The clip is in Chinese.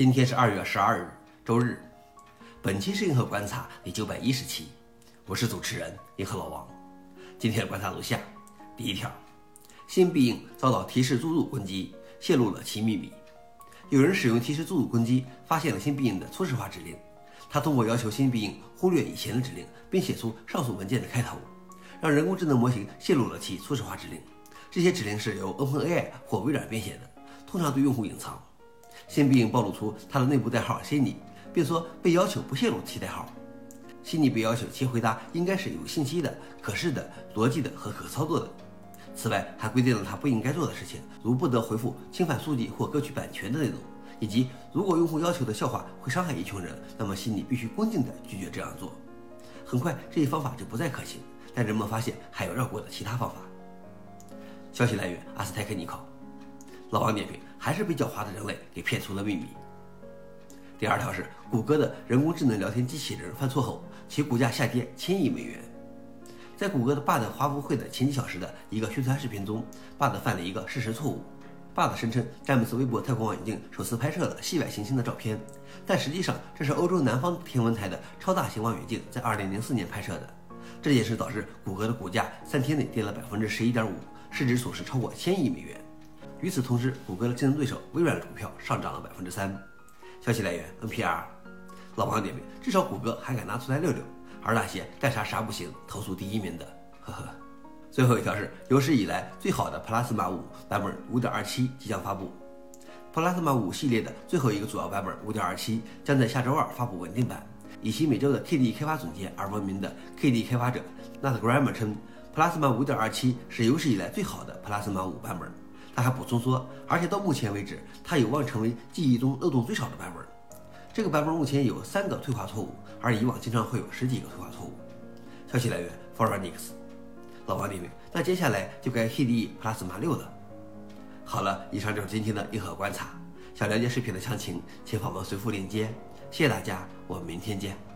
今天是二月十二日，周日。本期是银河观察第九百一十期，我是主持人银河老王。今天的观察如下：第一条，新必应遭到提示注入攻击，泄露了其秘密。有人使用提示注入攻击，发现了新必应的初始化指令。他通过要求新必应忽略以前的指令，并写出上述文件的开头，让人工智能模型泄露了其初始化指令。这些指令是由 OpenAI 或微软编写的，通常对用户隐藏。新必应暴露出他的内部代号“悉尼”，并说被要求不泄露其代号。悉尼被要求其回答应该是有信息的、可视的、逻辑的和可操作的。此外，还规定了他不应该做的事情，如不得回复侵犯书籍或歌曲版权的内容，以及如果用户要求的笑话会伤害一群人，那么悉尼必须恭敬地拒绝这样做。很快，这一方法就不再可行，但人们发现还有绕过的其他方法。消息来源：阿斯泰克尼考。老王点评：还是被狡猾的人类给骗出了秘密。第二条是，谷歌的人工智能聊天机器人犯错后，其股价下跌千亿美元。在谷歌的 Bard 发布会的前几小时的一个宣传视频中，Bard 犯了一个事实错误。Bard 声称詹姆斯韦伯太空望远镜首次拍摄了系外行星的照片，但实际上这是欧洲南方天文台的超大型望远镜在2004年拍摄的。这件事导致谷歌的股价三天内跌了百分之十一点五，市值损失超过千亿美元。与此同时，谷歌的竞争对手微软的股票上涨了百分之三。消息来源：NPR。老王点评：至少谷歌还敢拿出来溜溜，而那些干啥啥不行、投诉第一名的，呵呵。最后一条是有史以来最好的 Plasma 五版本5.27即将发布。Plasma 五系列的最后一个主要版本5.27将在下周二发布稳定版。以其每周的 KD 开发总监而闻名的 KD 开发者 Nat Grammar 称，Plasma 5.27是有史以来最好的 Plasma 五版本。他还补充说，而且到目前为止，它有望成为记忆中漏洞最少的版本。这个版本目前有三个退化错误，而以往经常会有十几个退化错误。消息来源 f o r e r n i x 老王点评：那接下来就该 KDE Plasma 六了。好了，以上就是今天的硬核观察。想了解视频的详情，请访问随附链接。谢谢大家，我们明天见。